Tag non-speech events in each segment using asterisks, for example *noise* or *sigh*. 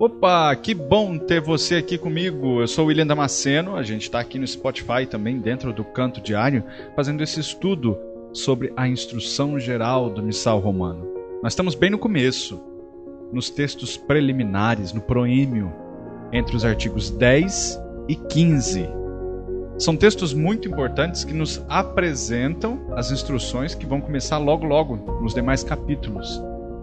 Opa, que bom ter você aqui comigo. Eu sou o William Damasceno, a gente está aqui no Spotify também, dentro do Canto Diário, fazendo esse estudo sobre a instrução geral do Missal Romano. Nós estamos bem no começo, nos textos preliminares, no proímio, entre os artigos 10 e 15. São textos muito importantes que nos apresentam as instruções que vão começar logo logo nos demais capítulos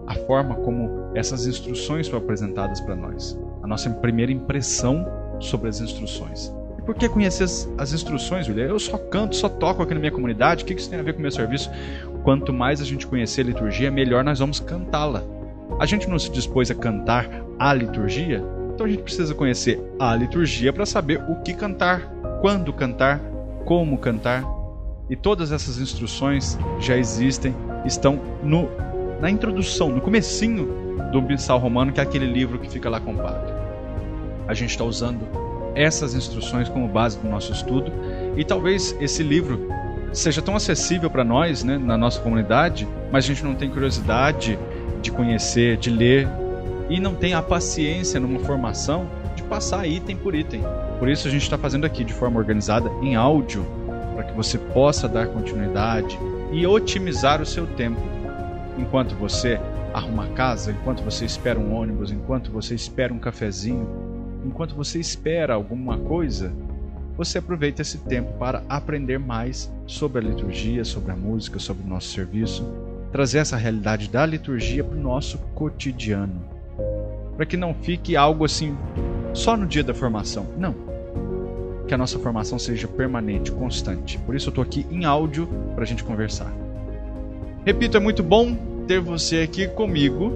a forma como essas instruções foram apresentadas para nós, a nossa primeira impressão sobre as instruções. E por que conhecer as, as instruções, William? Eu só canto, só toco aqui na minha comunidade, o que isso tem a ver com o meu serviço? Quanto mais a gente conhecer a liturgia, melhor nós vamos cantá-la. A gente não se dispôs a cantar a liturgia, então a gente precisa conhecer a liturgia para saber o que cantar, quando cantar, como cantar. E todas essas instruções já existem, estão no na introdução, no comecinho do Missal Romano, que é aquele livro que fica lá com o padre. A gente está usando essas instruções como base do nosso estudo e talvez esse livro seja tão acessível para nós, né, na nossa comunidade, mas a gente não tem curiosidade de conhecer, de ler e não tem a paciência numa formação de passar item por item. Por isso a gente está fazendo aqui de forma organizada em áudio para que você possa dar continuidade e otimizar o seu tempo enquanto você arruma casa, enquanto você espera um ônibus, enquanto você espera um cafezinho, enquanto você espera alguma coisa, você aproveita esse tempo para aprender mais sobre a liturgia, sobre a música, sobre o nosso serviço, trazer essa realidade da liturgia para o nosso cotidiano. Para que não fique algo assim só no dia da formação. Não. Que a nossa formação seja permanente, constante. Por isso eu estou aqui em áudio para a gente conversar. Repito, é muito bom ter você aqui comigo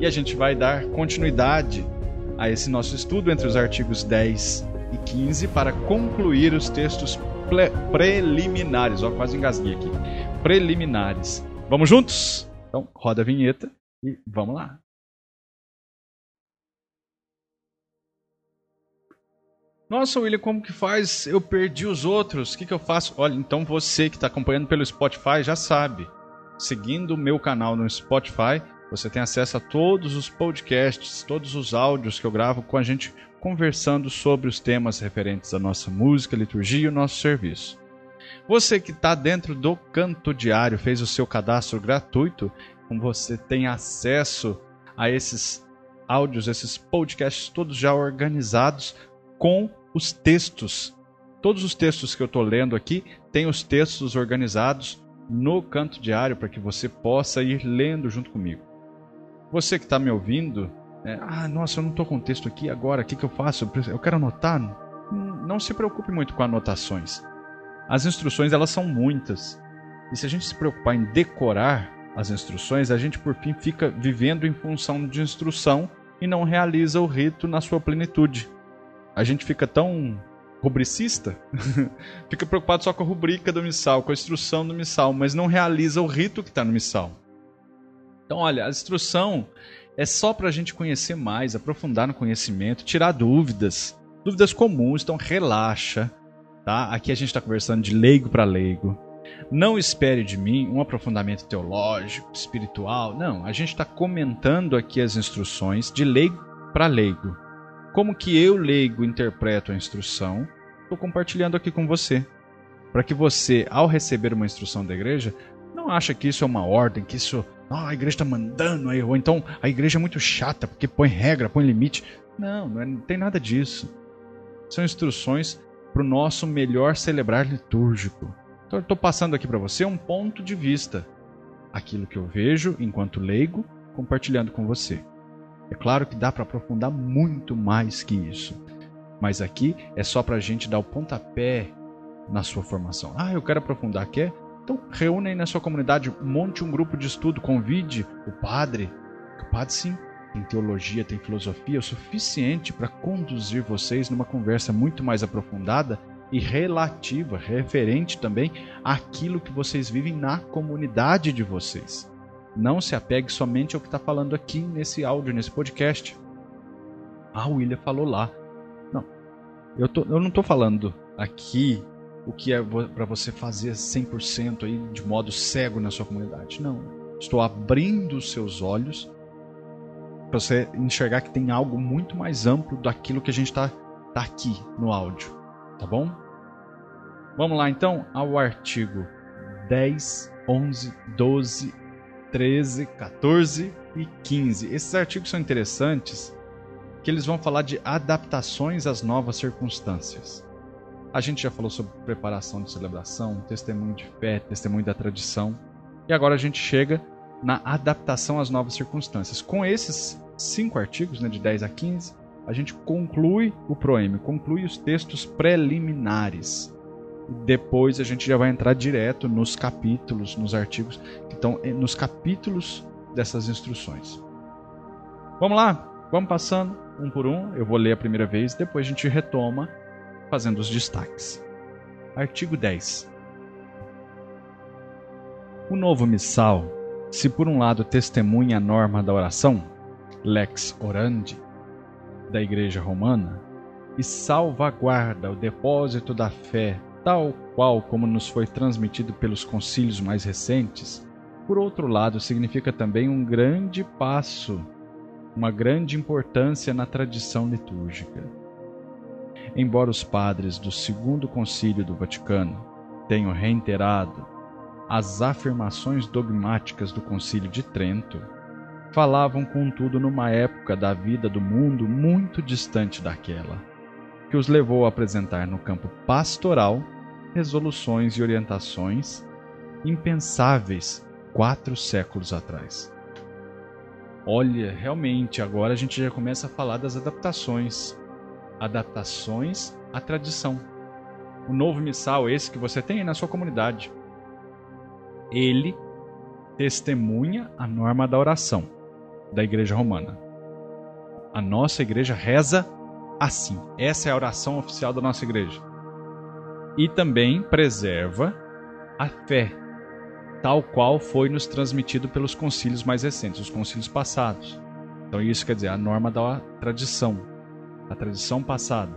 e a gente vai dar continuidade a esse nosso estudo entre os artigos 10 e 15 para concluir os textos preliminares. Ó, quase engasguei aqui. Preliminares. Vamos juntos? Então, roda a vinheta e vamos lá. Nossa, William, como que faz? Eu perdi os outros. O que, que eu faço? Olha, então você que está acompanhando pelo Spotify já sabe seguindo o meu canal no Spotify, você tem acesso a todos os podcasts, todos os áudios que eu gravo com a gente conversando sobre os temas referentes à nossa música, liturgia e o nosso serviço. Você que está dentro do Canto Diário, fez o seu cadastro gratuito, então você tem acesso a esses áudios, esses podcasts todos já organizados com os textos. Todos os textos que eu estou lendo aqui têm os textos organizados no canto diário para que você possa ir lendo junto comigo. Você que está me ouvindo, é, ah, nossa, eu não estou com o texto aqui agora, o que, que eu faço? Eu quero anotar? Não se preocupe muito com anotações. As instruções elas são muitas. E se a gente se preocupar em decorar as instruções, a gente por fim fica vivendo em função de instrução e não realiza o rito na sua plenitude. A gente fica tão rubricista *laughs* fica preocupado só com a rubrica do missal, com a instrução do missal, mas não realiza o rito que está no missal. Então, olha, a instrução é só para a gente conhecer mais, aprofundar no conhecimento, tirar dúvidas, dúvidas comuns. Então, relaxa, tá? Aqui a gente está conversando de leigo para leigo. Não espere de mim um aprofundamento teológico, espiritual. Não, a gente está comentando aqui as instruções de leigo para leigo. Como que eu, leigo, interpreto a instrução, estou compartilhando aqui com você. Para que você, ao receber uma instrução da igreja, não acha que isso é uma ordem, que isso, ah, a igreja está mandando aí, ou então a igreja é muito chata porque põe regra, põe limite. Não, não, é, não tem nada disso. São instruções para o nosso melhor celebrar litúrgico. Então eu estou passando aqui para você um ponto de vista. Aquilo que eu vejo enquanto leigo, compartilhando com você. É claro que dá para aprofundar muito mais que isso. Mas aqui é só para a gente dar o pontapé na sua formação. Ah, eu quero aprofundar, quer? Então reúne aí na sua comunidade, monte um grupo de estudo, convide o padre. O padre sim tem teologia, tem filosofia o suficiente para conduzir vocês numa conversa muito mais aprofundada e relativa, referente também àquilo que vocês vivem na comunidade de vocês. Não se apegue somente ao que está falando aqui nesse áudio, nesse podcast. Ah, o William falou lá. Não, eu, tô, eu não estou falando aqui o que é para você fazer 100% aí de modo cego na sua comunidade. Não. Estou abrindo os seus olhos para você enxergar que tem algo muito mais amplo daquilo que a gente está tá aqui no áudio, tá bom? Vamos lá então ao artigo 10, 11, 12, 13, 14 e 15. Esses artigos são interessantes que eles vão falar de adaptações às novas circunstâncias. A gente já falou sobre preparação de celebração, testemunho de fé, testemunho da tradição. E agora a gente chega na adaptação às novas circunstâncias. Com esses cinco artigos, né, de 10 a 15, a gente conclui o proeme, conclui os textos preliminares. Depois a gente já vai entrar direto nos capítulos, nos artigos que estão nos capítulos dessas instruções. Vamos lá, vamos passando um por um. Eu vou ler a primeira vez, depois a gente retoma fazendo os destaques. Artigo 10. O novo missal, se por um lado testemunha a norma da oração, lex orandi, da Igreja Romana, e salvaguarda o depósito da fé, tal qual como nos foi transmitido pelos concílios mais recentes, por outro lado, significa também um grande passo, uma grande importância na tradição litúrgica. Embora os padres do Segundo Concílio do Vaticano tenham reiterado as afirmações dogmáticas do Concílio de Trento, falavam contudo numa época da vida do mundo muito distante daquela, que os levou a apresentar no campo pastoral resoluções e orientações impensáveis quatro séculos atrás. Olha, realmente, agora a gente já começa a falar das adaptações. Adaptações à tradição. O novo missal, esse que você tem na sua comunidade, ele testemunha a norma da oração da Igreja Romana. A nossa igreja reza assim. Essa é a oração oficial da nossa igreja. E também preserva a fé tal qual foi nos transmitido pelos concílios mais recentes, os concílios passados. Então isso quer dizer a norma da tradição, a tradição passada.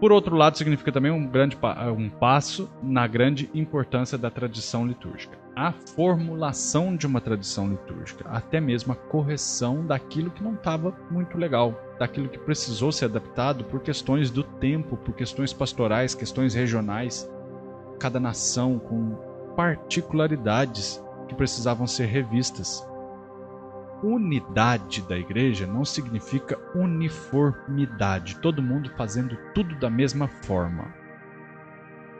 Por outro lado, significa também um grande um passo na grande importância da tradição litúrgica. A formulação de uma tradição litúrgica, até mesmo a correção daquilo que não estava muito legal, daquilo que precisou ser adaptado por questões do tempo, por questões pastorais, questões regionais. Cada nação com particularidades que precisavam ser revistas. Unidade da igreja não significa uniformidade, todo mundo fazendo tudo da mesma forma.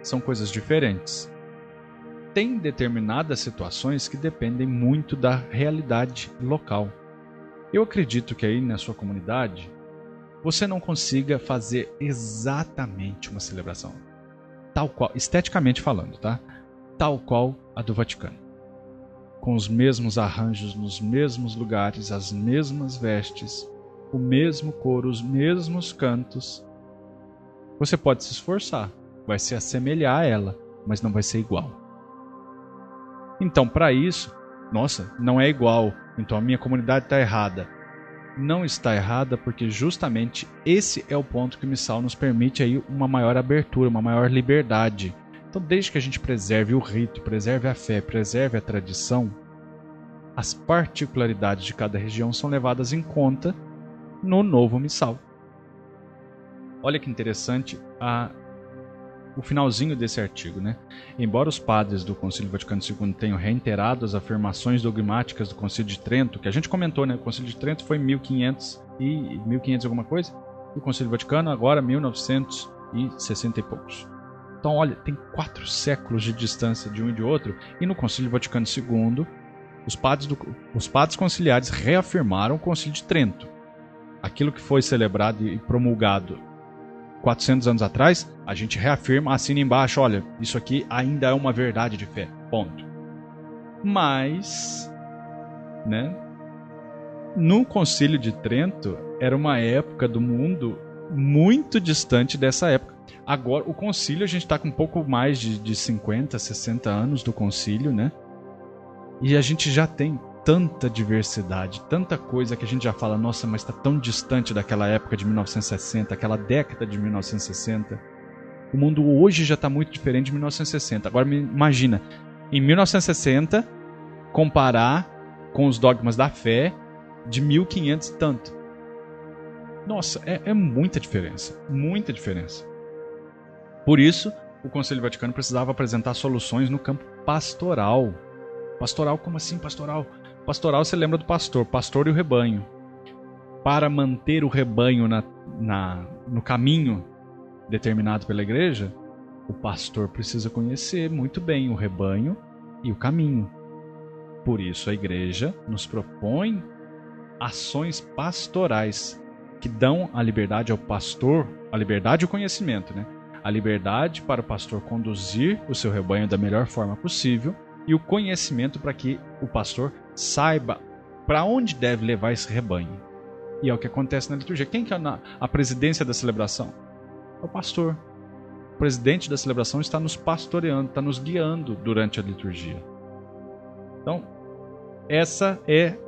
São coisas diferentes. Tem determinadas situações que dependem muito da realidade local. Eu acredito que aí na sua comunidade você não consiga fazer exatamente uma celebração, tal qual, esteticamente falando, tá? tal qual a do Vaticano. Com os mesmos arranjos nos mesmos lugares, as mesmas vestes, o mesmo coro, os mesmos cantos. Você pode se esforçar, vai se assemelhar a ela, mas não vai ser igual. Então, para isso, nossa, não é igual, então a minha comunidade está errada. Não está errada porque justamente esse é o ponto que o Missal nos permite aí uma maior abertura, uma maior liberdade então, desde que a gente preserve o rito, preserve a fé, preserve a tradição, as particularidades de cada região são levadas em conta no novo missal. Olha que interessante a, o finalzinho desse artigo, né? Embora os padres do Concílio Vaticano II tenham reiterado as afirmações dogmáticas do Concílio de Trento, que a gente comentou, né? O Concílio de Trento foi 1500 e 1500 alguma coisa, e o Concílio Vaticano agora 1960 e poucos. Então, olha, tem quatro séculos de distância de um e de outro, e no Concílio Vaticano II, os padres, do, os padres conciliares reafirmaram o Concílio de Trento. Aquilo que foi celebrado e promulgado 400 anos atrás, a gente reafirma, assina embaixo, olha, isso aqui ainda é uma verdade de fé. Ponto. Mas, né? No Concílio de Trento era uma época do mundo muito distante dessa época. Agora, o concílio, a gente está com um pouco mais de, de 50, 60 anos do concílio, né? E a gente já tem tanta diversidade, tanta coisa que a gente já fala, nossa, mas está tão distante daquela época de 1960, aquela década de 1960. O mundo hoje já está muito diferente de 1960. Agora, imagina, em 1960, comparar com os dogmas da fé de 1500 e tanto. Nossa, é, é muita diferença, muita diferença. Por isso, o Conselho Vaticano precisava apresentar soluções no campo pastoral. Pastoral, como assim pastoral? Pastoral, você lembra do pastor, pastor e o rebanho. Para manter o rebanho na, na, no caminho determinado pela igreja, o pastor precisa conhecer muito bem o rebanho e o caminho. Por isso, a igreja nos propõe ações pastorais que dão a liberdade ao pastor, a liberdade e o conhecimento, né? A liberdade para o pastor conduzir o seu rebanho da melhor forma possível e o conhecimento para que o pastor saiba para onde deve levar esse rebanho. E é o que acontece na liturgia. Quem que é a presidência da celebração? É o pastor. O presidente da celebração está nos pastoreando, está nos guiando durante a liturgia. Então, essa é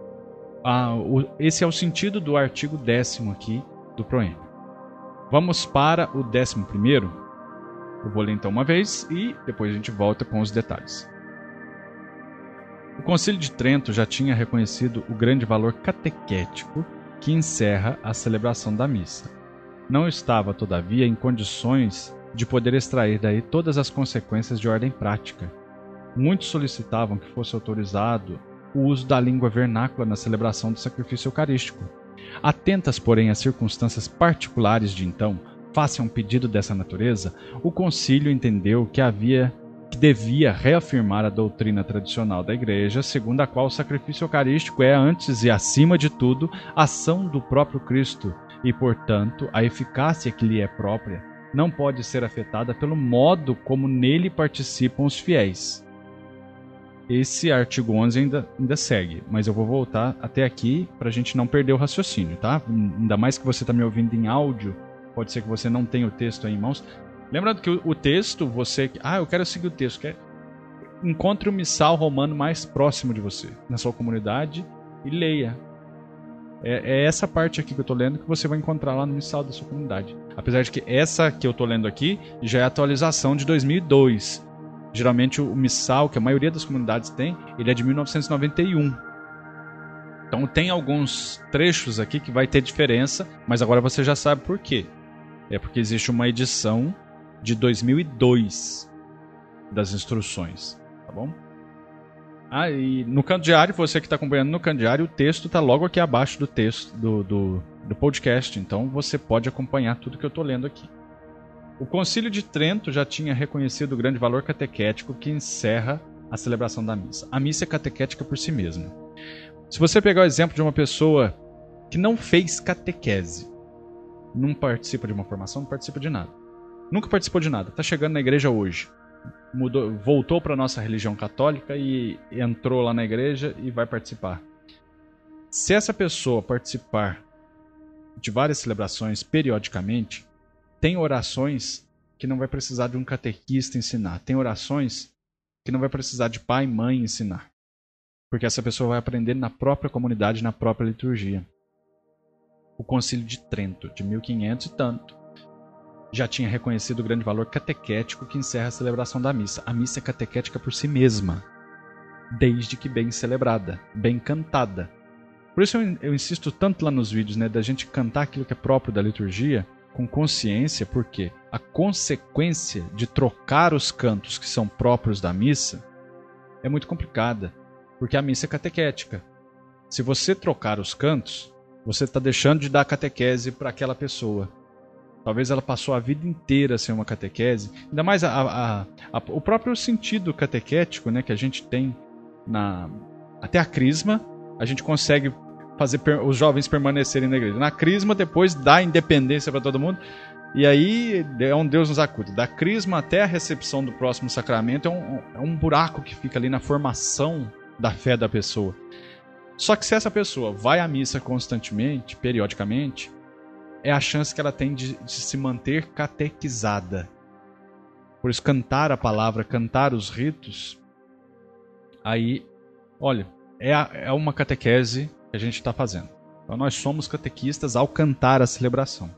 a, o, esse é o sentido do artigo décimo aqui do Proêmio. Vamos para o décimo primeiro. Eu vou ler então uma vez e depois a gente volta com os detalhes. O Concílio de Trento já tinha reconhecido o grande valor catequético que encerra a celebração da missa. Não estava, todavia, em condições de poder extrair daí todas as consequências de ordem prática. Muitos solicitavam que fosse autorizado o uso da língua vernácula na celebração do sacrifício eucarístico. Atentas, porém, às circunstâncias particulares de então, face a um pedido dessa natureza, o concílio entendeu que havia devia reafirmar a doutrina tradicional da Igreja, segundo a qual o sacrifício eucarístico é, antes e acima de tudo, ação do próprio Cristo, e, portanto, a eficácia que lhe é própria não pode ser afetada pelo modo como nele participam os fiéis. Esse artigo 11 ainda, ainda segue, mas eu vou voltar até aqui para a gente não perder o raciocínio, tá? Ainda mais que você está me ouvindo em áudio, pode ser que você não tenha o texto aí em mãos. Lembrando que o, texto, você. Ah, eu quero seguir o texto. Quer... Encontre o missal romano mais próximo de você, na sua comunidade, e leia. É, é essa parte aqui que eu estou lendo que você vai encontrar lá no missal da sua comunidade. Apesar de que essa que eu estou lendo aqui já é atualização de 2002. Geralmente o missal, que a maioria das comunidades tem, ele é de 1991. Então tem alguns trechos aqui que vai ter diferença, mas agora você já sabe por quê. É porque existe uma edição de 2002 das instruções, tá bom? Ah, e no canto diário, você que está acompanhando no canto diário, o texto está logo aqui abaixo do texto do, do, do, podcast, então você pode acompanhar tudo que eu estou lendo aqui. O Concílio de Trento já tinha reconhecido o grande valor catequético que encerra a celebração da missa. A missa é catequética por si mesma. Se você pegar o exemplo de uma pessoa que não fez catequese, não participa de uma formação, não participa de nada nunca participou de nada, está chegando na igreja hoje. Mudou, voltou para nossa religião católica e entrou lá na igreja e vai participar. Se essa pessoa participar de várias celebrações periodicamente, tem orações que não vai precisar de um catequista ensinar. Tem orações que não vai precisar de pai e mãe ensinar. Porque essa pessoa vai aprender na própria comunidade, na própria liturgia. O Concílio de Trento, de 1500 e tanto, já tinha reconhecido o grande valor catequético que encerra a celebração da missa. A missa é catequética por si mesma, desde que bem celebrada, bem cantada. Por isso eu, eu insisto tanto lá nos vídeos, né, da gente cantar aquilo que é próprio da liturgia com consciência, porque a consequência de trocar os cantos que são próprios da missa é muito complicada, porque a missa é catequética. Se você trocar os cantos, você está deixando de dar catequese para aquela pessoa. Talvez ela passou a vida inteira sem uma catequese. Ainda mais a, a, a, o próprio sentido catequético né, que a gente tem na até a crisma, a gente consegue fazer os jovens permanecerem na igreja. Na crisma, depois dá independência para todo mundo. E aí é um Deus nos acuda. Da crisma até a recepção do próximo sacramento é um, é um buraco que fica ali na formação da fé da pessoa. Só que se essa pessoa vai à missa constantemente, periodicamente, é a chance que ela tem de, de se manter catequizada. Por isso, cantar a palavra, cantar os ritos, aí, olha, é, a, é uma catequese que a gente está fazendo. Então, nós somos catequistas ao cantar a celebração.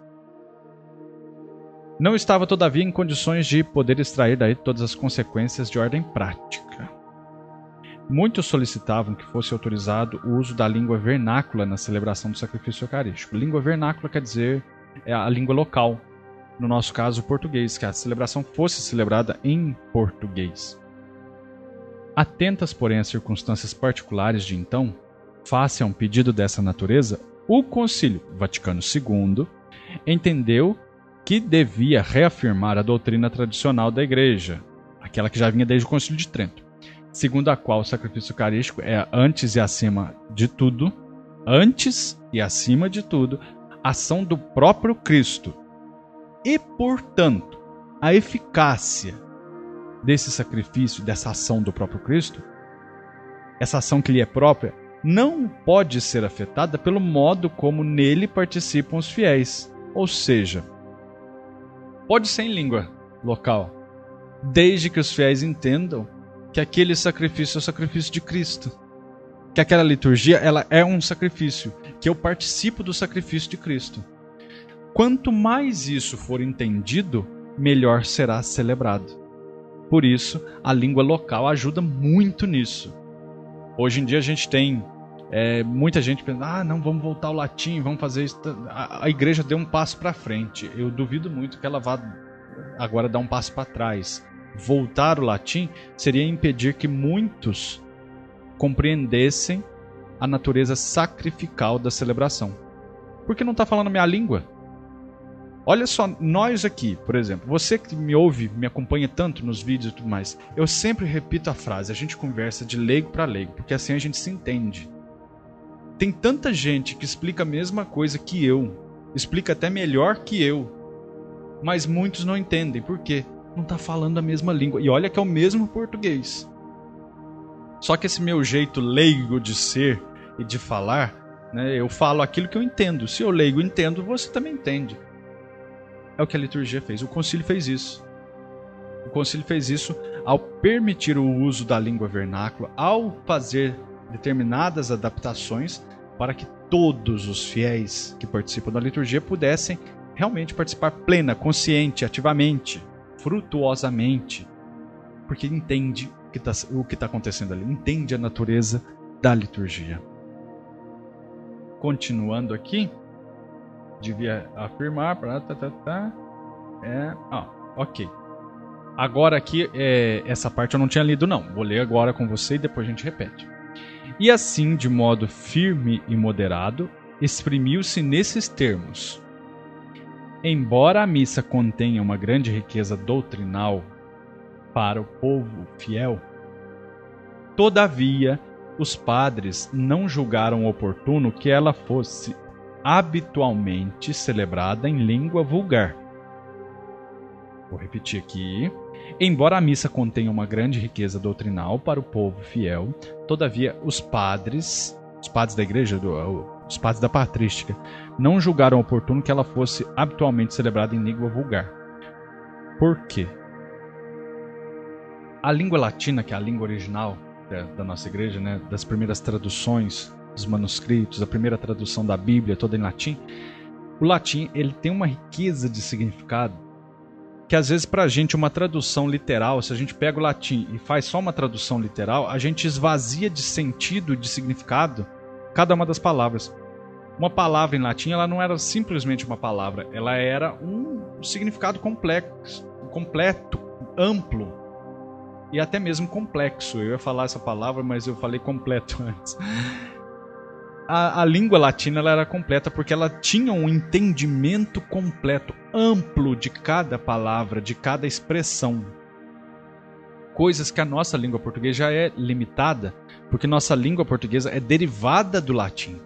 Não estava, todavia, em condições de poder extrair daí todas as consequências de ordem prática. Muitos solicitavam que fosse autorizado o uso da língua vernácula na celebração do sacrifício eucarístico. Língua vernácula quer dizer é a língua local, no nosso caso o português, que a celebração fosse celebrada em português. Atentas, porém, às circunstâncias particulares de então, face a um pedido dessa natureza, o Concílio Vaticano II entendeu que devia reafirmar a doutrina tradicional da Igreja, aquela que já vinha desde o Concílio de Trento, segundo a qual o sacrifício eucarístico é antes e acima de tudo, antes e acima de tudo, ação do próprio Cristo. E, portanto, a eficácia desse sacrifício, dessa ação do próprio Cristo, essa ação que lhe é própria, não pode ser afetada pelo modo como nele participam os fiéis. Ou seja, pode ser em língua local, desde que os fiéis entendam que aquele sacrifício é o sacrifício de Cristo. Que aquela liturgia ela é um sacrifício, que eu participo do sacrifício de Cristo. Quanto mais isso for entendido, melhor será celebrado. Por isso, a língua local ajuda muito nisso. Hoje em dia a gente tem é, muita gente pensando, ah, não, vamos voltar ao latim, vamos fazer isso. A, a igreja deu um passo para frente. Eu duvido muito que ela vá agora dar um passo para trás. Voltar ao latim seria impedir que muitos compreendessem a natureza sacrificial da celebração. Porque não está falando a minha língua. Olha só, nós aqui, por exemplo, você que me ouve, me acompanha tanto nos vídeos e tudo mais, eu sempre repito a frase, a gente conversa de leigo para leigo, porque assim a gente se entende. Tem tanta gente que explica a mesma coisa que eu, explica até melhor que eu, mas muitos não entendem, por quê? Não está falando a mesma língua. E olha que é o mesmo português. Só que esse meu jeito leigo de ser e de falar, né, eu falo aquilo que eu entendo. Se eu leigo entendo, você também entende. É o que a liturgia fez. O concílio fez isso. O concílio fez isso ao permitir o uso da língua vernácula, ao fazer determinadas adaptações para que todos os fiéis que participam da liturgia pudessem realmente participar plena, consciente, ativamente, frutuosamente, porque entende tá, o que está acontecendo ali, entende a natureza da liturgia. Continuando aqui, devia afirmar. Tá, tá, tá, é, ah, ok. Agora aqui, é, essa parte eu não tinha lido não. Vou ler agora com você e depois a gente repete. E assim, de modo firme e moderado, exprimiu-se nesses termos. Embora a missa contenha uma grande riqueza doutrinal para o povo fiel, todavia os padres não julgaram oportuno que ela fosse habitualmente celebrada em língua vulgar. Vou repetir aqui. Embora a missa contenha uma grande riqueza doutrinal para o povo fiel, todavia os padres, os padres da igreja, os padres da patrística, não julgaram oportuno que ela fosse habitualmente celebrada em língua vulgar. Por quê? A língua latina, que é a língua original da nossa igreja, né, das primeiras traduções dos manuscritos, a primeira tradução da Bíblia, toda em latim, o latim ele tem uma riqueza de significado que às vezes para a gente uma tradução literal, se a gente pega o latim e faz só uma tradução literal, a gente esvazia de sentido, de significado cada uma das palavras. Uma palavra em latim ela não era simplesmente uma palavra, ela era um significado complexo, completo, amplo e até mesmo complexo. Eu ia falar essa palavra, mas eu falei completo *laughs* antes a, a língua latina ela era completa porque ela tinha um entendimento completo, amplo de cada palavra, de cada expressão. Coisas que a nossa língua portuguesa já é limitada, porque nossa língua portuguesa é derivada do latim.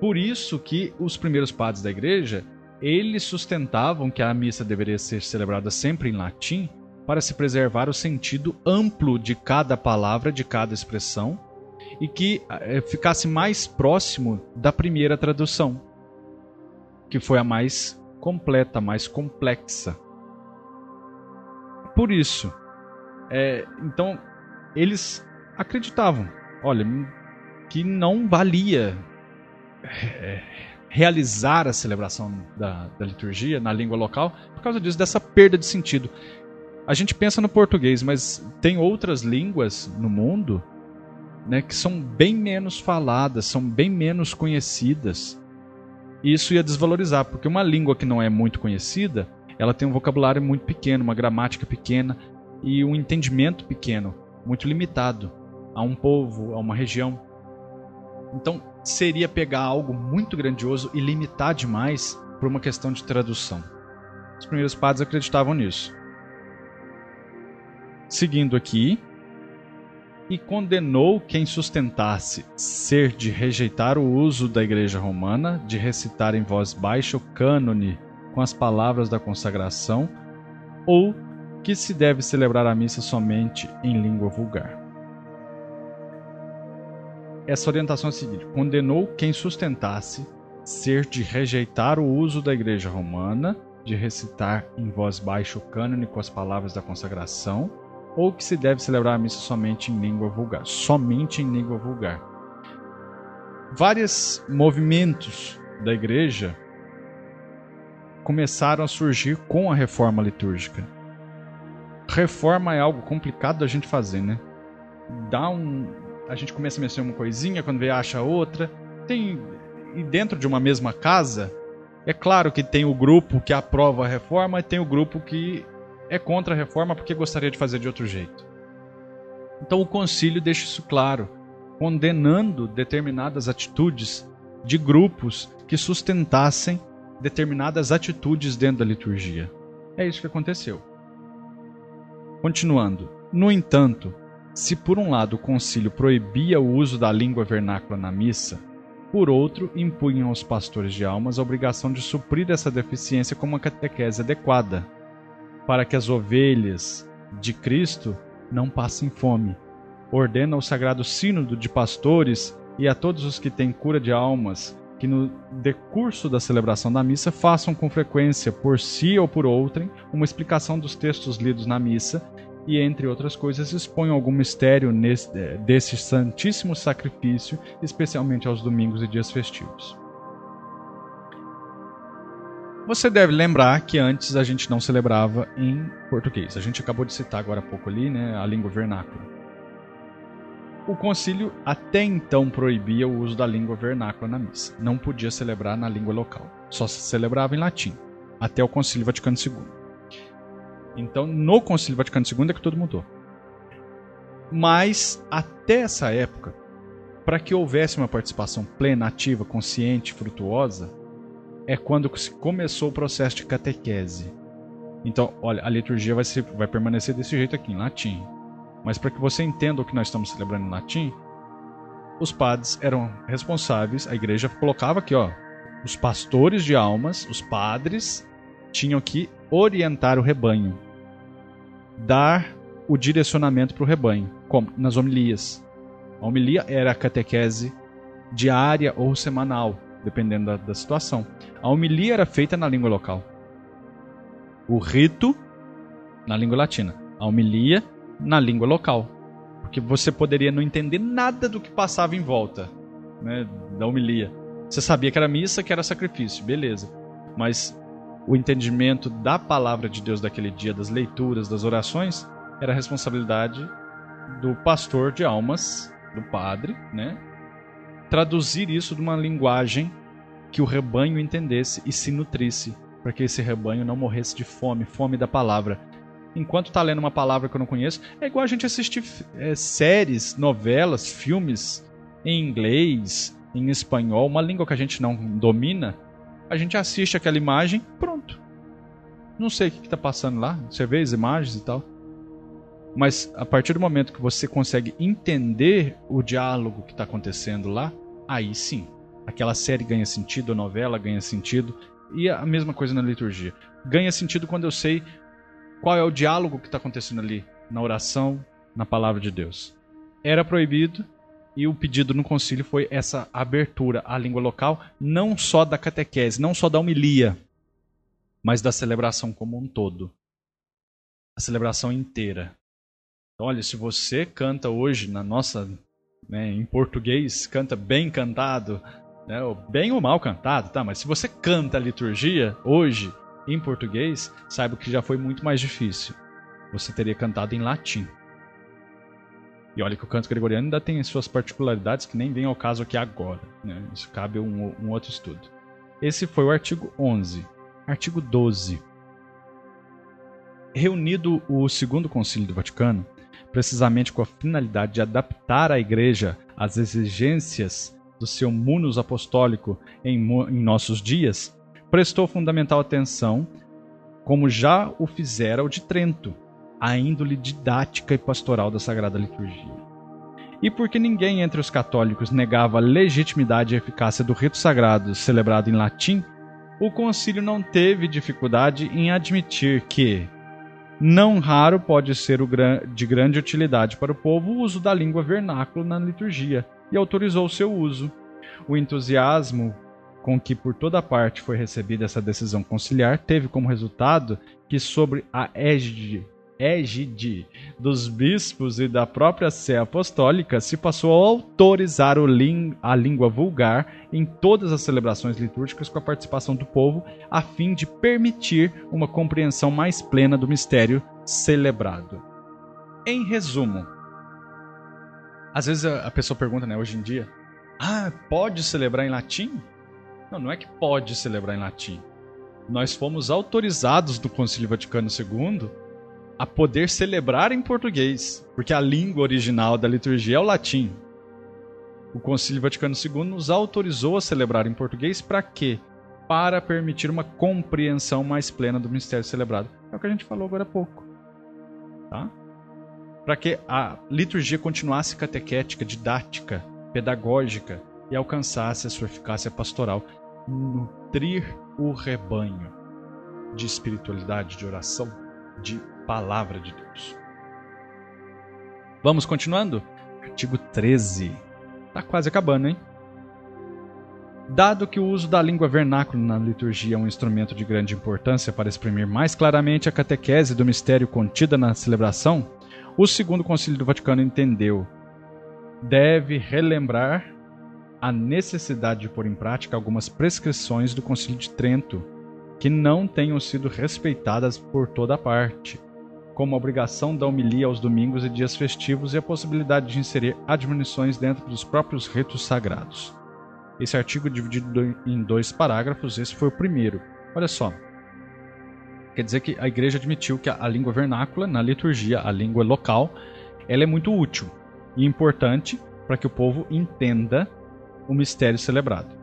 Por isso que os primeiros padres da igreja, eles sustentavam que a missa deveria ser celebrada sempre em latim, para se preservar o sentido amplo de cada palavra, de cada expressão, e que é, ficasse mais próximo da primeira tradução, que foi a mais completa, mais complexa. Por isso, é, então eles acreditavam, olha, que não valia é, realizar a celebração da, da liturgia na língua local por causa disso, dessa perda de sentido. A gente pensa no português, mas tem outras línguas no mundo né, que são bem menos faladas, são bem menos conhecidas. E isso ia desvalorizar, porque uma língua que não é muito conhecida, ela tem um vocabulário muito pequeno, uma gramática pequena e um entendimento pequeno, muito limitado a um povo, a uma região. Então, seria pegar algo muito grandioso e limitar demais por uma questão de tradução. Os primeiros padres acreditavam nisso. Seguindo aqui, e condenou quem sustentasse ser de rejeitar o uso da Igreja Romana de recitar em voz baixa o cânone com as palavras da consagração, ou que se deve celebrar a missa somente em língua vulgar. Essa orientação é a seguinte: condenou quem sustentasse ser de rejeitar o uso da Igreja Romana de recitar em voz baixa o cânone com as palavras da consagração, ou que se deve celebrar a missa somente em língua vulgar. Somente em língua vulgar. Vários movimentos da igreja começaram a surgir com a reforma litúrgica. Reforma é algo complicado da gente fazer, né? Dá um, a gente começa a mexer uma coisinha, quando vê acha outra. Tem e dentro de uma mesma casa, é claro que tem o grupo que aprova a reforma e tem o grupo que é contra a reforma porque gostaria de fazer de outro jeito. Então o concílio deixa isso claro, condenando determinadas atitudes de grupos que sustentassem determinadas atitudes dentro da liturgia. É isso que aconteceu. Continuando. No entanto, se por um lado o concílio proibia o uso da língua vernácula na missa, por outro, impunham aos pastores de almas a obrigação de suprir essa deficiência com uma catequese adequada, para que as ovelhas de Cristo não passem fome. Ordena ao Sagrado Sínodo de Pastores e a todos os que têm cura de almas que no decurso da celebração da missa façam com frequência, por si ou por outrem, uma explicação dos textos lidos na missa e, entre outras coisas, exponham algum mistério nesse, eh, desse santíssimo sacrifício, especialmente aos domingos e dias festivos. Você deve lembrar que antes a gente não celebrava em português. A gente acabou de citar agora há pouco ali, né, a língua vernácula. O concílio até então proibia o uso da língua vernácula na missa. Não podia celebrar na língua local. Só se celebrava em latim, até o concílio Vaticano II. Então, no concílio Vaticano II é que tudo mudou. Mas até essa época, para que houvesse uma participação plena, ativa, consciente, frutuosa, é quando começou o processo de catequese. Então, olha, a liturgia vai, ser, vai permanecer desse jeito aqui, em latim. Mas para que você entenda o que nós estamos celebrando em latim, os padres eram responsáveis, a igreja colocava aqui, ó, os pastores de almas, os padres, tinham que orientar o rebanho, dar o direcionamento para o rebanho, como nas homilias. A homilia era a catequese diária ou semanal, dependendo da, da situação. A homilia era feita na língua local. O rito na língua latina. A homilia na língua local. Porque você poderia não entender nada do que passava em volta né, da homilia. Você sabia que era missa, que era sacrifício, beleza. Mas o entendimento da palavra de Deus daquele dia, das leituras, das orações, era responsabilidade do pastor de almas, do padre, né? traduzir isso numa linguagem que o rebanho entendesse e se nutrisse, para que esse rebanho não morresse de fome, fome da palavra. Enquanto está lendo uma palavra que eu não conheço, é igual a gente assistir é, séries, novelas, filmes em inglês, em espanhol, uma língua que a gente não domina. A gente assiste aquela imagem, pronto. Não sei o que está passando lá, você vê as imagens e tal. Mas a partir do momento que você consegue entender o diálogo que está acontecendo lá, aí sim, aquela série ganha sentido, a novela ganha sentido, e a mesma coisa na liturgia. Ganha sentido quando eu sei qual é o diálogo que está acontecendo ali, na oração, na palavra de Deus. Era proibido, e o pedido no concílio foi essa abertura à língua local, não só da catequese, não só da homilia, mas da celebração como um todo. A celebração inteira. Então, olha, se você canta hoje na nossa né, em português, canta bem cantado, né, bem ou mal cantado, tá? Mas se você canta a liturgia hoje em português, saiba que já foi muito mais difícil. Você teria cantado em latim. E olha que o canto gregoriano ainda tem suas particularidades que nem vem ao caso aqui agora. Né? Isso cabe um, um outro estudo. Esse foi o artigo 11. Artigo 12. Reunido o Segundo Concílio do Vaticano, precisamente com a finalidade de adaptar a Igreja às exigências do seu munus apostólico em, em nossos dias, prestou fundamental atenção, como já o fizera o de Trento, à índole didática e pastoral da Sagrada Liturgia. E porque ninguém entre os católicos negava a legitimidade e eficácia do rito sagrado celebrado em latim, o concílio não teve dificuldade em admitir que, não raro pode ser de grande utilidade para o povo o uso da língua vernácula na liturgia, e autorizou seu uso. O entusiasmo com que por toda parte foi recebida essa decisão conciliar teve como resultado que, sobre a égide, égide dos bispos e da própria Sé Apostólica, se passou a autorizar a língua vulgar em todas as celebrações litúrgicas com a participação do povo, a fim de permitir uma compreensão mais plena do mistério celebrado. Em resumo, às vezes a pessoa pergunta, né, hoje em dia, ah, pode celebrar em latim? Não, não é que pode celebrar em latim. Nós fomos autorizados do Concílio Vaticano II a poder celebrar em português, porque a língua original da liturgia é o latim. O Concílio Vaticano II nos autorizou a celebrar em português para quê? Para permitir uma compreensão mais plena do mistério celebrado. É o que a gente falou agora há pouco. Tá? Para que a liturgia continuasse catequética, didática, pedagógica e alcançasse a sua eficácia pastoral nutrir o rebanho de espiritualidade, de oração, de palavra de Deus. Vamos continuando? Artigo 13. Tá quase acabando, hein? Dado que o uso da língua vernácula na liturgia é um instrumento de grande importância para exprimir mais claramente a catequese do mistério contida na celebração, o Segundo Concílio do Vaticano entendeu deve relembrar a necessidade de pôr em prática algumas prescrições do Concílio de Trento, que não tenham sido respeitadas por toda parte, como a obrigação da homilia aos domingos e dias festivos e a possibilidade de inserir admonições dentro dos próprios ritos sagrados. Esse artigo dividido em dois parágrafos, esse foi o primeiro. Olha só. Quer dizer que a igreja admitiu que a língua vernácula, na liturgia, a língua local, ela é muito útil e importante para que o povo entenda o mistério celebrado.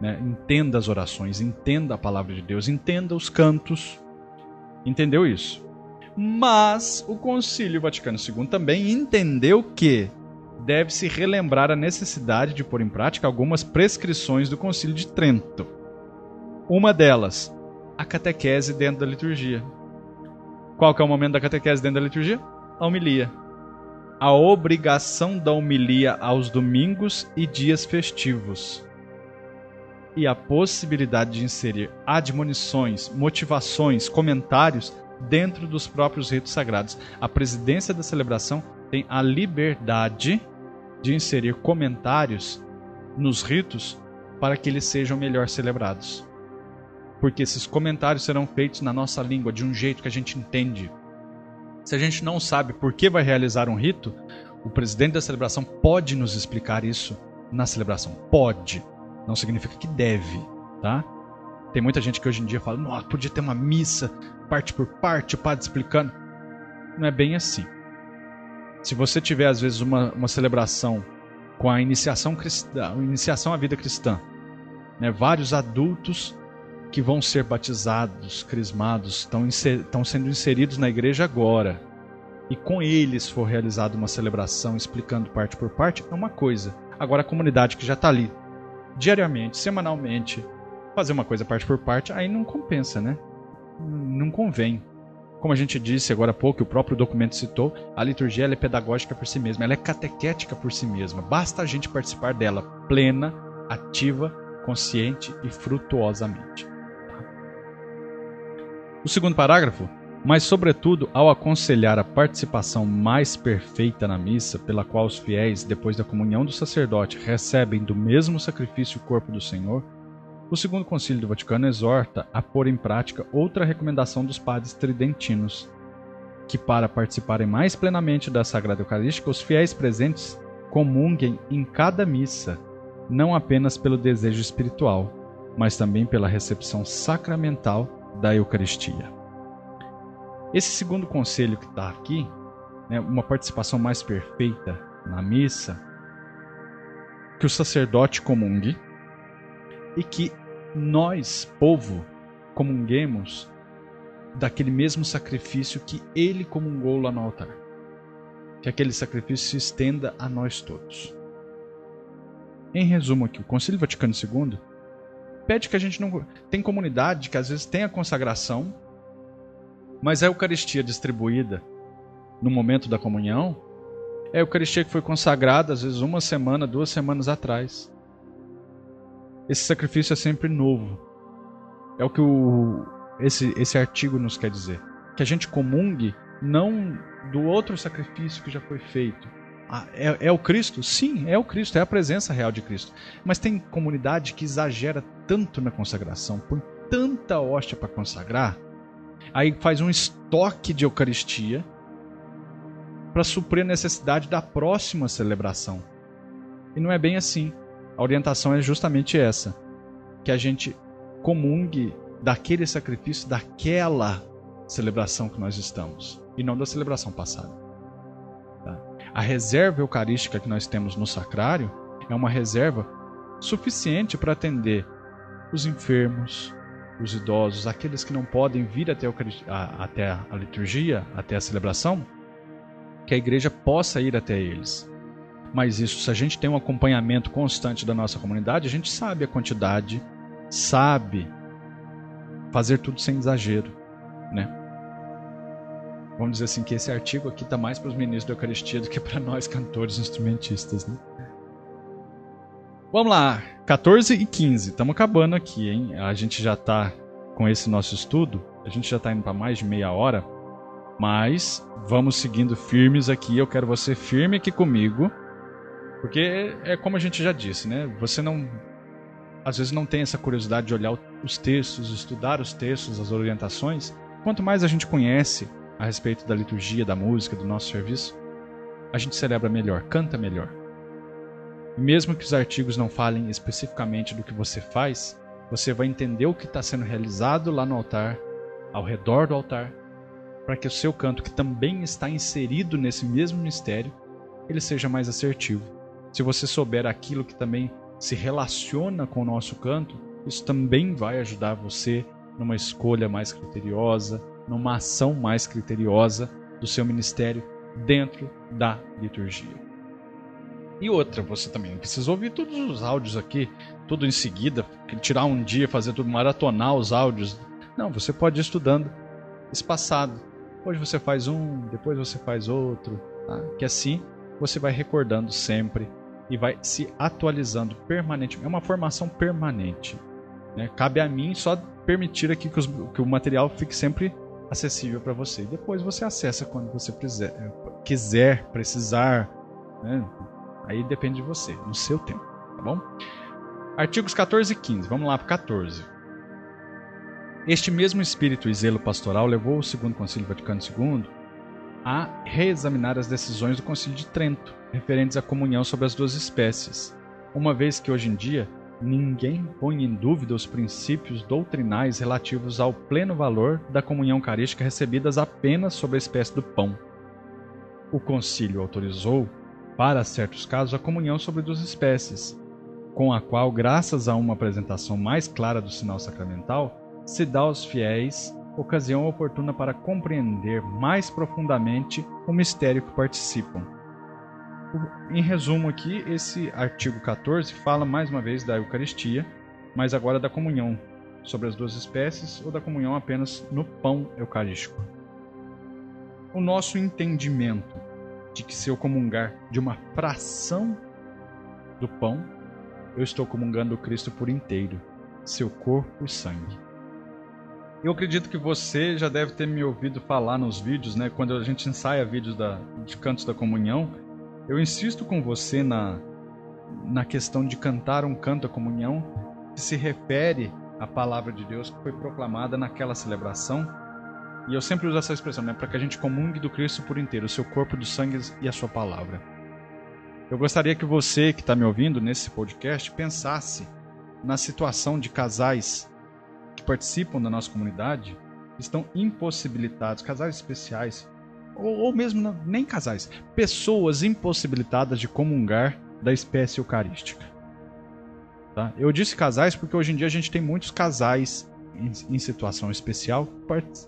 Né? Entenda as orações, entenda a palavra de Deus, entenda os cantos. Entendeu isso? Mas o Concílio Vaticano II também entendeu que deve-se relembrar a necessidade de pôr em prática algumas prescrições do Concílio de Trento. Uma delas, a catequese dentro da liturgia. Qual que é o momento da catequese dentro da liturgia? A homilia a obrigação da homilia aos domingos e dias festivos, e a possibilidade de inserir admonições, motivações, comentários dentro dos próprios ritos sagrados. A presidência da celebração tem a liberdade de inserir comentários nos ritos para que eles sejam melhor celebrados. Porque esses comentários serão feitos na nossa língua de um jeito que a gente entende se a gente não sabe por que vai realizar um rito, o presidente da celebração pode nos explicar isso na celebração. Pode. Não significa que deve, tá? Tem muita gente que hoje em dia fala, nossa, podia ter uma missa, parte por parte, o padre explicando. Não é bem assim. Se você tiver, às vezes, uma, uma celebração com a iniciação cristã, iniciação à vida cristã, né, vários adultos que vão ser batizados, crismados, estão, estão sendo inseridos na igreja agora, e com eles for realizada uma celebração explicando parte por parte, é uma coisa. Agora a comunidade que já está ali, diariamente, semanalmente, fazer uma coisa parte por parte, aí não compensa, né? Não convém. Como a gente disse agora há pouco, o próprio documento citou, a liturgia é pedagógica por si mesma, ela é catequética por si mesma. Basta a gente participar dela plena, ativa, consciente e frutuosamente. O segundo parágrafo, mas sobretudo ao aconselhar a participação mais perfeita na missa, pela qual os fiéis, depois da comunhão do sacerdote, recebem do mesmo sacrifício o corpo do Senhor, o segundo concílio do Vaticano exorta a pôr em prática outra recomendação dos padres tridentinos. que, para participarem mais plenamente da Sagrada Eucarística, os fiéis presentes comunguem em cada missa, não apenas pelo desejo espiritual, mas também pela recepção sacramental da Eucaristia. Esse segundo conselho que está aqui, né, uma participação mais perfeita na missa, que o sacerdote comungue e que nós, povo, comunguemos daquele mesmo sacrifício que ele comungou lá no altar. Que aquele sacrifício se estenda a nós todos. Em resumo aqui, o Concílio Vaticano II pede que a gente não tem comunidade que às vezes tem a consagração, mas a Eucaristia distribuída no momento da comunhão é a Eucaristia que foi consagrada às vezes uma semana, duas semanas atrás. Esse sacrifício é sempre novo. É o que o, esse, esse artigo nos quer dizer. Que a gente comungue não do outro sacrifício que já foi feito. Ah, é, é, o Cristo? Sim, é o Cristo, é a presença real de Cristo. Mas tem comunidade que exagera tanto na consagração, põe tanta hóstia para consagrar, aí faz um estoque de Eucaristia para suprir a necessidade da próxima celebração. E não é bem assim. A orientação é justamente essa: que a gente comungue daquele sacrifício, daquela celebração que nós estamos, e não da celebração passada. A reserva eucarística que nós temos no sacrário é uma reserva suficiente para atender os enfermos, os idosos, aqueles que não podem vir até a, até a liturgia, até a celebração, que a igreja possa ir até eles. Mas isso, se a gente tem um acompanhamento constante da nossa comunidade, a gente sabe a quantidade, sabe fazer tudo sem exagero, né? Vamos dizer assim que esse artigo aqui está mais para os ministros da Eucaristia do que para nós cantores instrumentistas, né? Vamos lá, 14 e 15, estamos acabando aqui, hein? A gente já está com esse nosso estudo, a gente já está indo para mais de meia hora, mas vamos seguindo firmes aqui. Eu quero você firme aqui comigo, porque é como a gente já disse, né? Você não às vezes não tem essa curiosidade de olhar os textos, estudar os textos, as orientações, quanto mais a gente conhece a respeito da liturgia, da música, do nosso serviço, a gente celebra melhor, canta melhor. Mesmo que os artigos não falem especificamente do que você faz, você vai entender o que está sendo realizado lá no altar, ao redor do altar, para que o seu canto, que também está inserido nesse mesmo mistério, ele seja mais assertivo. Se você souber aquilo que também se relaciona com o nosso canto, isso também vai ajudar você numa escolha mais criteriosa, numa ação mais criteriosa do seu ministério dentro da liturgia. E outra, você também precisa ouvir todos os áudios aqui, tudo em seguida, tirar um dia, fazer tudo, maratonar os áudios. Não, você pode ir estudando espaçado. Hoje você faz um, depois você faz outro, tá? que assim você vai recordando sempre e vai se atualizando permanentemente. É uma formação permanente. Né? Cabe a mim só permitir aqui que, os, que o material fique sempre acessível para você. E depois você acessa quando você quiser, quiser precisar. Né? Aí depende de você, no seu tempo. Tá bom? Artigos 14 e 15. Vamos lá para 14. Este mesmo espírito e zelo pastoral levou o Segundo Concílio Vaticano II a reexaminar as decisões do Concílio de Trento, referentes à comunhão sobre as duas espécies, uma vez que hoje em dia ninguém põe em dúvida os princípios doutrinais relativos ao pleno valor da comunhão eucarística recebidas apenas sobre a espécie do pão. O concílio autorizou, para certos casos, a comunhão sobre duas espécies, com a qual, graças a uma apresentação mais clara do sinal sacramental, se dá aos fiéis ocasião oportuna para compreender mais profundamente o mistério que participam. Em resumo aqui, esse artigo 14 fala mais uma vez da Eucaristia, mas agora da comunhão sobre as duas espécies ou da comunhão apenas no pão eucarístico. O nosso entendimento de que se eu comungar de uma fração do pão, eu estou comungando o Cristo por inteiro, seu corpo e sangue. Eu acredito que você já deve ter me ouvido falar nos vídeos, né? Quando a gente ensaia vídeos da, de cantos da comunhão, eu insisto com você na, na questão de cantar um canto à comunhão que se refere à palavra de Deus que foi proclamada naquela celebração E eu sempre uso essa expressão, né? Para que a gente comungue do Cristo por inteiro, o seu corpo, do sangue e a sua palavra. Eu gostaria que você que está me ouvindo nesse podcast pensasse na situação de casais que participam da nossa comunidade, estão impossibilitados, casais especiais, ou, ou mesmo não, nem casais, pessoas impossibilitadas de comungar da espécie eucarística. Tá? Eu disse casais porque hoje em dia a gente tem muitos casais em, em situação especial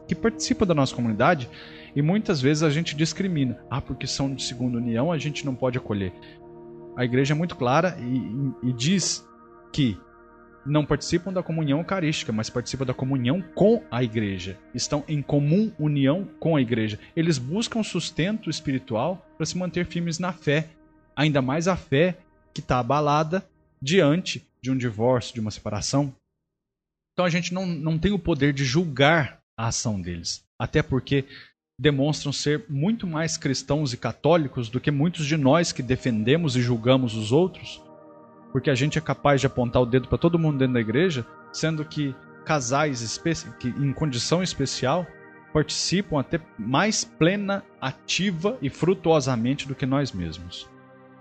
que participam da nossa comunidade e muitas vezes a gente discrimina. Ah, porque são de segunda união, a gente não pode acolher. A igreja é muito clara e, e, e diz que não participam da comunhão eucarística, mas participam da comunhão com a igreja. Estão em comum união com a igreja. Eles buscam sustento espiritual para se manter firmes na fé, ainda mais a fé que está abalada diante de um divórcio, de uma separação. Então a gente não, não tem o poder de julgar a ação deles. Até porque demonstram ser muito mais cristãos e católicos do que muitos de nós que defendemos e julgamos os outros, porque a gente é capaz de apontar o dedo para todo mundo dentro da igreja, sendo que casais que em condição especial participam até mais plena, ativa e frutuosamente do que nós mesmos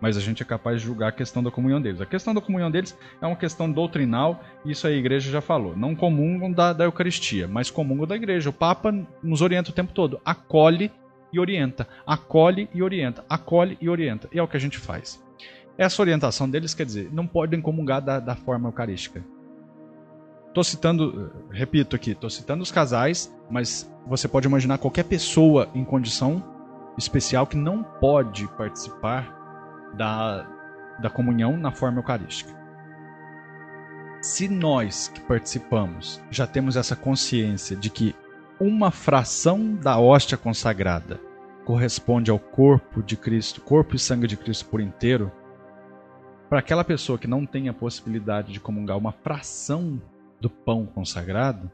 mas a gente é capaz de julgar a questão da comunhão deles. A questão da comunhão deles é uma questão doutrinal, isso a igreja já falou. Não comungam da, da Eucaristia, mas comungam da igreja. O Papa nos orienta o tempo todo, acolhe e orienta, acolhe e orienta, acolhe e orienta. E é o que a gente faz. Essa orientação deles quer dizer, não podem comungar da, da forma eucarística. Estou citando, repito aqui, estou citando os casais, mas você pode imaginar qualquer pessoa em condição especial que não pode participar da, da comunhão na forma eucarística. Se nós que participamos já temos essa consciência de que uma fração da hóstia consagrada corresponde ao corpo de Cristo, corpo e sangue de Cristo por inteiro, para aquela pessoa que não tem a possibilidade de comungar uma fração do pão consagrado,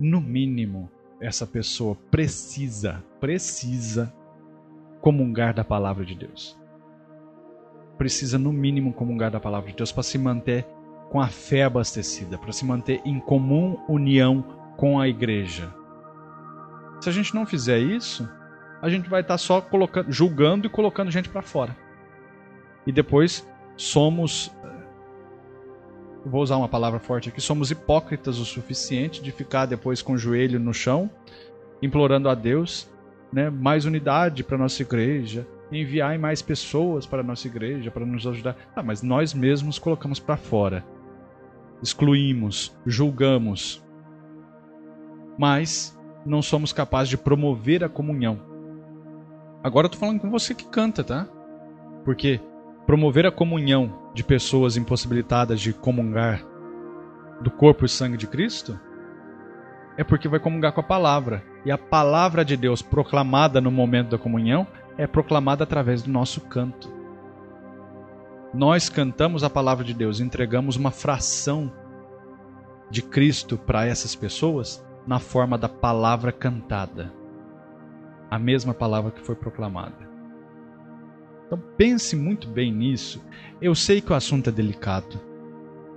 no mínimo essa pessoa precisa, precisa comungar da palavra de Deus precisa, no mínimo, comungar da palavra de Deus para se manter com a fé abastecida, para se manter em comum união com a igreja. Se a gente não fizer isso, a gente vai estar só colocando, julgando e colocando gente para fora. E depois somos vou usar uma palavra forte aqui, somos hipócritas o suficiente de ficar depois com o joelho no chão, implorando a Deus, né, mais unidade para nossa igreja, enviar mais pessoas para nossa igreja, para nos ajudar. Ah, mas nós mesmos colocamos para fora. Excluímos, julgamos. Mas não somos capazes de promover a comunhão. Agora eu tô falando com você que canta, tá? Porque promover a comunhão de pessoas impossibilitadas de comungar do corpo e sangue de Cristo é porque vai comungar com a palavra. E a palavra de Deus proclamada no momento da comunhão é proclamada através do nosso canto. Nós cantamos a palavra de Deus, entregamos uma fração de Cristo para essas pessoas na forma da palavra cantada. A mesma palavra que foi proclamada. Então pense muito bem nisso. Eu sei que o assunto é delicado,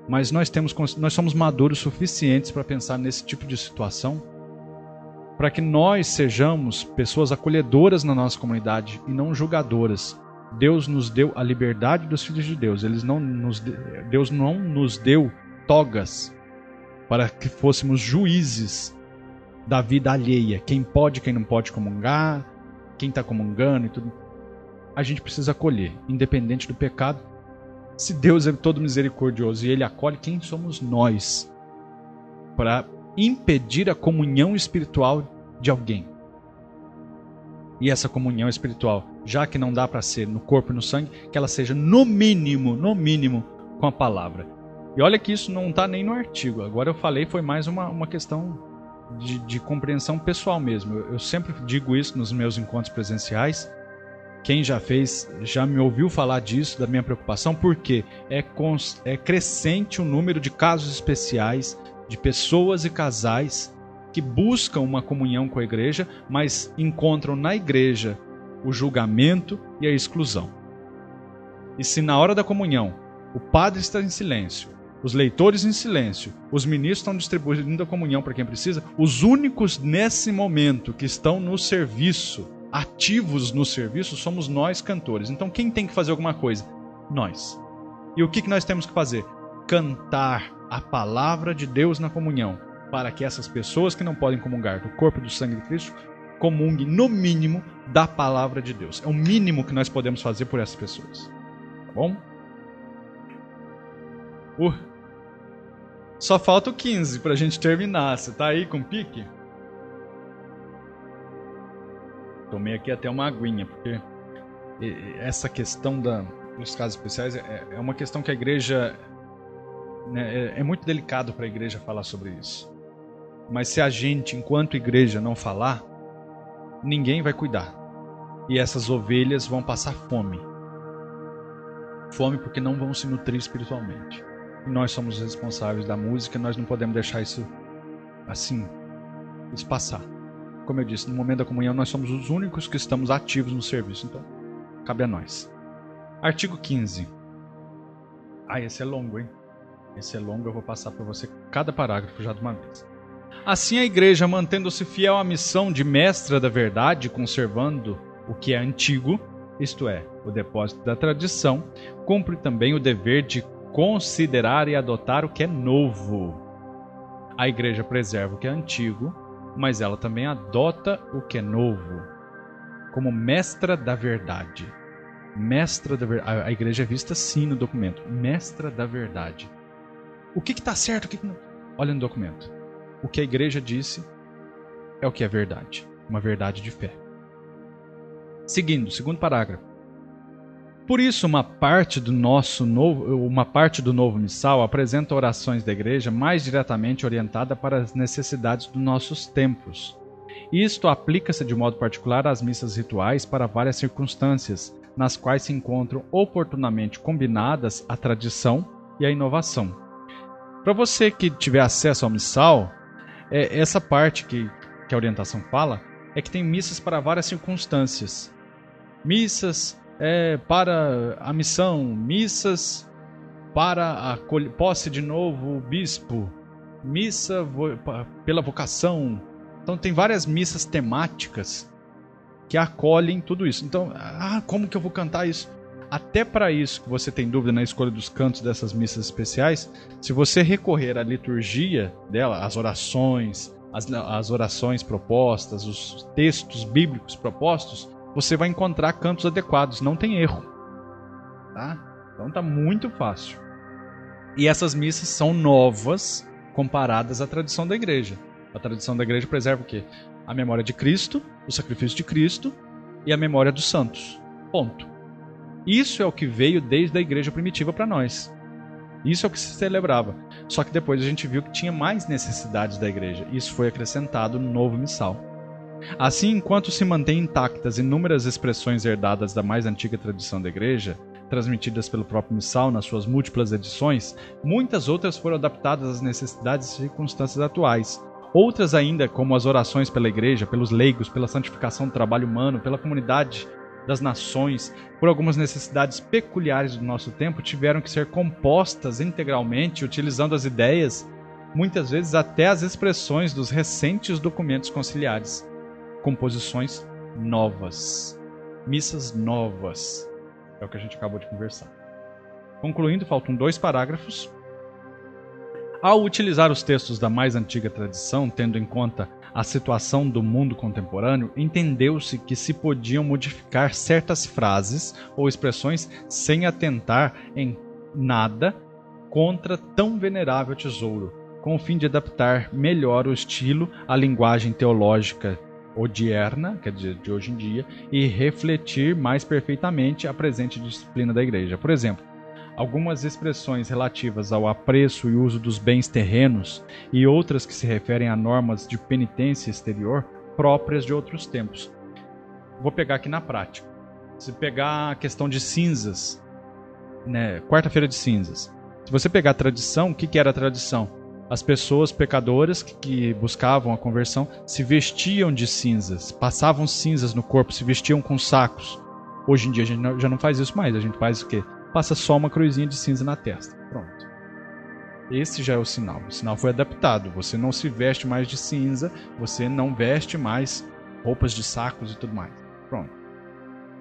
mas nós temos nós somos maduros suficientes para pensar nesse tipo de situação para que nós sejamos pessoas acolhedoras na nossa comunidade e não julgadoras. Deus nos deu a liberdade dos filhos de Deus. Eles não nos Deus não nos deu togas para que fôssemos juízes da vida alheia. Quem pode, quem não pode comungar, quem está comungando e tudo. A gente precisa acolher, independente do pecado. Se Deus é todo misericordioso e Ele acolhe, quem somos nós para impedir a comunhão espiritual de alguém. E essa comunhão espiritual, já que não dá para ser no corpo e no sangue, que ela seja no mínimo, no mínimo, com a palavra. E olha que isso não está nem no artigo. Agora eu falei, foi mais uma, uma questão de, de compreensão pessoal mesmo. Eu, eu sempre digo isso nos meus encontros presenciais. Quem já fez, já me ouviu falar disso, da minha preocupação, porque é, é crescente o número de casos especiais de pessoas e casais que buscam uma comunhão com a igreja, mas encontram na igreja o julgamento e a exclusão. E se na hora da comunhão o padre está em silêncio, os leitores em silêncio, os ministros estão distribuindo a comunhão para quem precisa. Os únicos nesse momento que estão no serviço, ativos no serviço, somos nós cantores. Então quem tem que fazer alguma coisa? Nós. E o que, que nós temos que fazer? Cantar a palavra de Deus na comunhão, para que essas pessoas que não podem comungar do corpo e do sangue de Cristo comunguem, no mínimo, da palavra de Deus. É o mínimo que nós podemos fazer por essas pessoas. Tá bom? Uh, só falta o 15 pra gente terminar. Você tá aí com pique? Tomei aqui até uma aguinha, porque essa questão da, dos casos especiais é, é uma questão que a igreja. Né, é, é muito delicado para a igreja falar sobre isso. Mas se a gente, enquanto igreja, não falar, ninguém vai cuidar. E essas ovelhas vão passar fome. Fome porque não vão se nutrir espiritualmente nós somos responsáveis da música, nós não podemos deixar isso assim, isso passar. Como eu disse, no momento da comunhão nós somos os únicos que estamos ativos no serviço, então cabe a nós. Artigo 15. Ah, esse é longo, hein? Esse é longo, eu vou passar para você cada parágrafo já de uma vez. Assim a igreja, mantendo-se fiel à missão de mestra da verdade, conservando o que é antigo, isto é, o depósito da tradição, cumpre também o dever de considerar e adotar o que é novo. A igreja preserva o que é antigo, mas ela também adota o que é novo, como mestra da verdade. Mestra da verdade. A igreja é vista assim no documento: mestra da verdade. O que está certo? O que, que não... Olha no documento. O que a igreja disse é o que é verdade. Uma verdade de fé. Seguindo, segundo parágrafo. Por isso, uma parte do nosso novo, uma parte do novo missal apresenta orações da igreja mais diretamente orientada para as necessidades dos nossos tempos. Isto aplica-se de modo particular às missas rituais para várias circunstâncias, nas quais se encontram oportunamente combinadas a tradição e a inovação. Para você que tiver acesso ao missal, é, essa parte que, que a orientação fala é que tem missas para várias circunstâncias. Missas é, para a missão, missas para a posse de novo bispo, missa vo pela vocação. Então tem várias missas temáticas que acolhem tudo isso. Então, ah, como que eu vou cantar isso? Até para isso que você tem dúvida na escolha dos cantos dessas missas especiais, se você recorrer à liturgia dela, as orações, as orações propostas, os textos bíblicos propostos, você vai encontrar cantos adequados, não tem erro. Tá? Então tá muito fácil. E essas missas são novas comparadas à tradição da igreja. A tradição da igreja preserva o quê? A memória de Cristo, o sacrifício de Cristo e a memória dos santos. Ponto. Isso é o que veio desde a igreja primitiva para nós. Isso é o que se celebrava. Só que depois a gente viu que tinha mais necessidades da igreja. Isso foi acrescentado no novo missal. Assim, enquanto se mantêm intactas inúmeras expressões herdadas da mais antiga tradição da Igreja, transmitidas pelo próprio Missal nas suas múltiplas edições, muitas outras foram adaptadas às necessidades e circunstâncias atuais. Outras ainda, como as orações pela Igreja, pelos leigos, pela santificação do trabalho humano, pela comunidade das nações, por algumas necessidades peculiares do nosso tempo, tiveram que ser compostas integralmente, utilizando as ideias, muitas vezes até as expressões dos recentes documentos conciliares composições novas, missas novas. É o que a gente acabou de conversar. Concluindo, faltam dois parágrafos. Ao utilizar os textos da mais antiga tradição, tendo em conta a situação do mundo contemporâneo, entendeu-se que se podiam modificar certas frases ou expressões sem atentar em nada contra tão venerável tesouro, com o fim de adaptar melhor o estilo à linguagem teológica odierna, quer dizer, de hoje em dia, e refletir mais perfeitamente a presente disciplina da igreja. Por exemplo, algumas expressões relativas ao apreço e uso dos bens terrenos e outras que se referem a normas de penitência exterior próprias de outros tempos. Vou pegar aqui na prática. Se pegar a questão de cinzas, né, quarta-feira de cinzas. Se você pegar a tradição, o que, que era a tradição? As pessoas pecadoras que, buscavam a conversão se vestiam de cinzas, passavam cinzas no corpo, se vestiam com sacos. Hoje em dia a gente já não faz isso mais, a gente faz o quê? Passa só uma cruzinha de cinza na testa. Pronto. Esse já é o sinal. O sinal foi adaptado. Você não se veste mais de cinza, você não veste mais roupas de sacos e tudo mais. Pronto.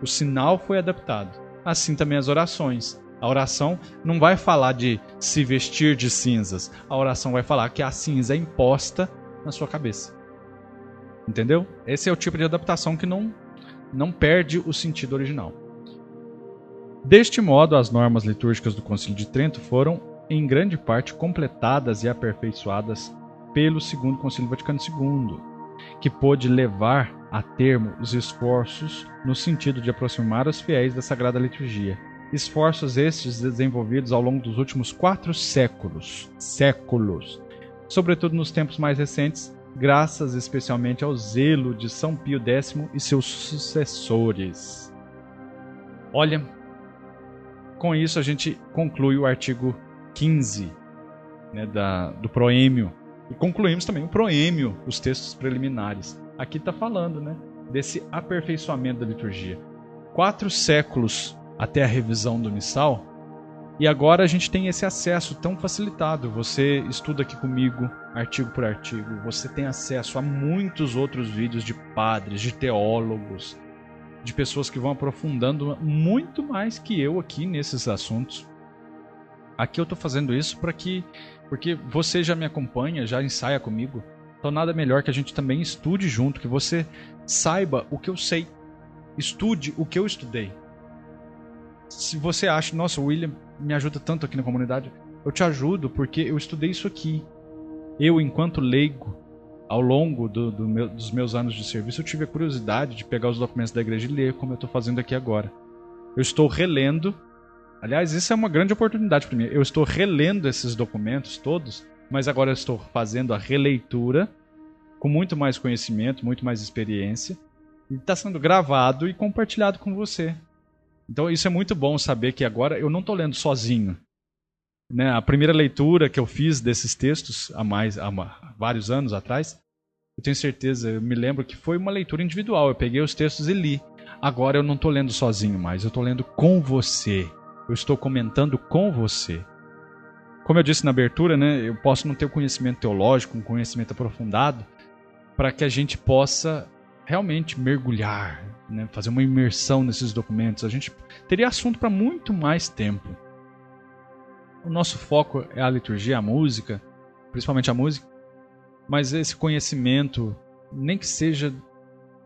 O sinal foi adaptado. Assim também as orações. A oração não vai falar de se vestir de cinzas. A oração vai falar que a cinza é imposta na sua cabeça. Entendeu? Esse é o tipo de adaptação que não, não perde o sentido original. Deste modo, as normas litúrgicas do Concílio de Trento foram, em grande parte, completadas e aperfeiçoadas pelo Segundo Concílio Vaticano II, que pôde levar a termo os esforços no sentido de aproximar os fiéis da Sagrada Liturgia. Esforços estes desenvolvidos ao longo dos últimos quatro séculos, séculos, sobretudo nos tempos mais recentes, graças especialmente ao zelo de São Pio X e seus sucessores. Olha, com isso a gente conclui o artigo 15 né, da, do proêmio. E concluímos também o proêmio, os textos preliminares. Aqui está falando né, desse aperfeiçoamento da liturgia. Quatro séculos até a revisão do missal, e agora a gente tem esse acesso tão facilitado. Você estuda aqui comigo, artigo por artigo. Você tem acesso a muitos outros vídeos de padres, de teólogos, de pessoas que vão aprofundando muito mais que eu aqui nesses assuntos. Aqui eu estou fazendo isso para que, porque você já me acompanha, já ensaia comigo. Então nada melhor que a gente também estude junto, que você saiba o que eu sei. Estude o que eu estudei. Se você acha, nossa, o William me ajuda tanto aqui na comunidade. Eu te ajudo porque eu estudei isso aqui. Eu, enquanto leigo, ao longo do, do meu, dos meus anos de serviço, eu tive a curiosidade de pegar os documentos da igreja e ler, como eu estou fazendo aqui agora. Eu estou relendo. Aliás, isso é uma grande oportunidade para mim. Eu estou relendo esses documentos todos, mas agora eu estou fazendo a releitura com muito mais conhecimento, muito mais experiência. E está sendo gravado e compartilhado com você. Então isso é muito bom saber que agora eu não estou lendo sozinho. Né? A primeira leitura que eu fiz desses textos há mais há vários anos atrás, eu tenho certeza, eu me lembro que foi uma leitura individual. Eu peguei os textos e li. Agora eu não estou lendo sozinho mais, eu estou lendo com você. Eu estou comentando com você. Como eu disse na abertura, né, eu posso não ter o conhecimento teológico, um conhecimento aprofundado, para que a gente possa realmente mergulhar, né, fazer uma imersão nesses documentos. A gente teria assunto para muito mais tempo. O nosso foco é a liturgia, a música, principalmente a música, mas esse conhecimento, nem que seja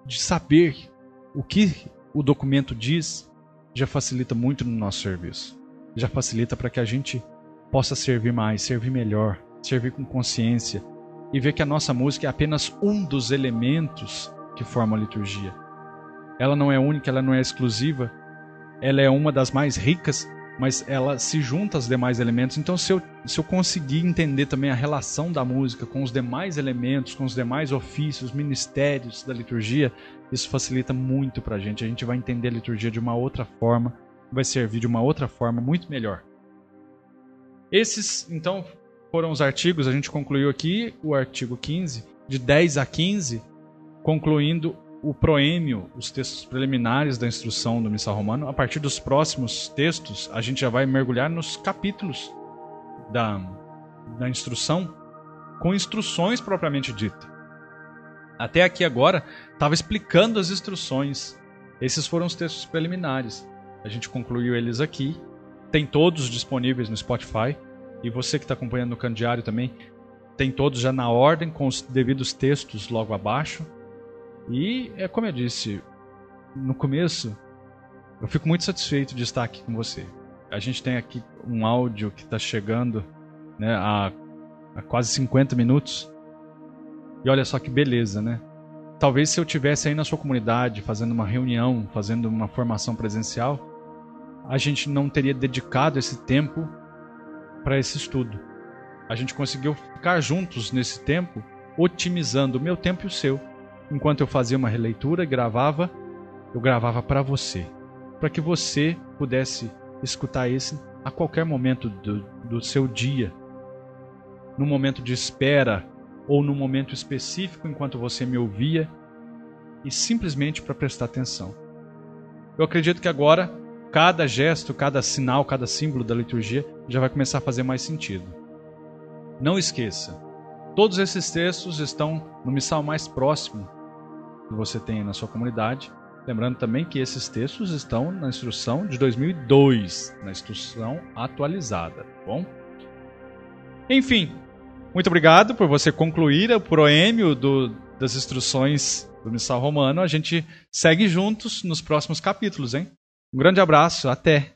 de saber o que o documento diz, já facilita muito no nosso serviço. Já facilita para que a gente possa servir mais, servir melhor, servir com consciência e ver que a nossa música é apenas um dos elementos que forma a liturgia. Ela não é única, ela não é exclusiva, ela é uma das mais ricas, mas ela se junta aos demais elementos. Então, se eu, se eu conseguir entender também a relação da música com os demais elementos, com os demais ofícios, ministérios da liturgia, isso facilita muito para a gente. A gente vai entender a liturgia de uma outra forma, vai servir de uma outra forma muito melhor. Esses, então, foram os artigos. A gente concluiu aqui o artigo 15, de 10 a 15, concluindo o proêmio, os textos preliminares da instrução do Missal Romano. A partir dos próximos textos, a gente já vai mergulhar nos capítulos da, da instrução, com instruções propriamente dita. Até aqui agora, estava explicando as instruções. Esses foram os textos preliminares. A gente concluiu eles aqui. Tem todos disponíveis no Spotify. E você que está acompanhando no Candiário também, tem todos já na ordem, com os devidos textos logo abaixo. E é como eu disse no começo, eu fico muito satisfeito de estar aqui com você. A gente tem aqui um áudio que está chegando né, a, a quase 50 minutos. E olha só que beleza, né? Talvez se eu tivesse aí na sua comunidade fazendo uma reunião, fazendo uma formação presencial, a gente não teria dedicado esse tempo para esse estudo. A gente conseguiu ficar juntos nesse tempo, otimizando o meu tempo e o seu enquanto eu fazia uma releitura, gravava, eu gravava para você, para que você pudesse escutar esse a qualquer momento do, do seu dia, no momento de espera ou no momento específico enquanto você me ouvia e simplesmente para prestar atenção. Eu acredito que agora cada gesto, cada sinal, cada símbolo da liturgia já vai começar a fazer mais sentido. Não esqueça, todos esses textos estão no missal mais próximo que você tem na sua comunidade. Lembrando também que esses textos estão na instrução de 2002, na instrução atualizada, tá bom? Enfim, muito obrigado por você concluir o proêmio do, das instruções do Missal Romano. A gente segue juntos nos próximos capítulos, hein? Um grande abraço, até!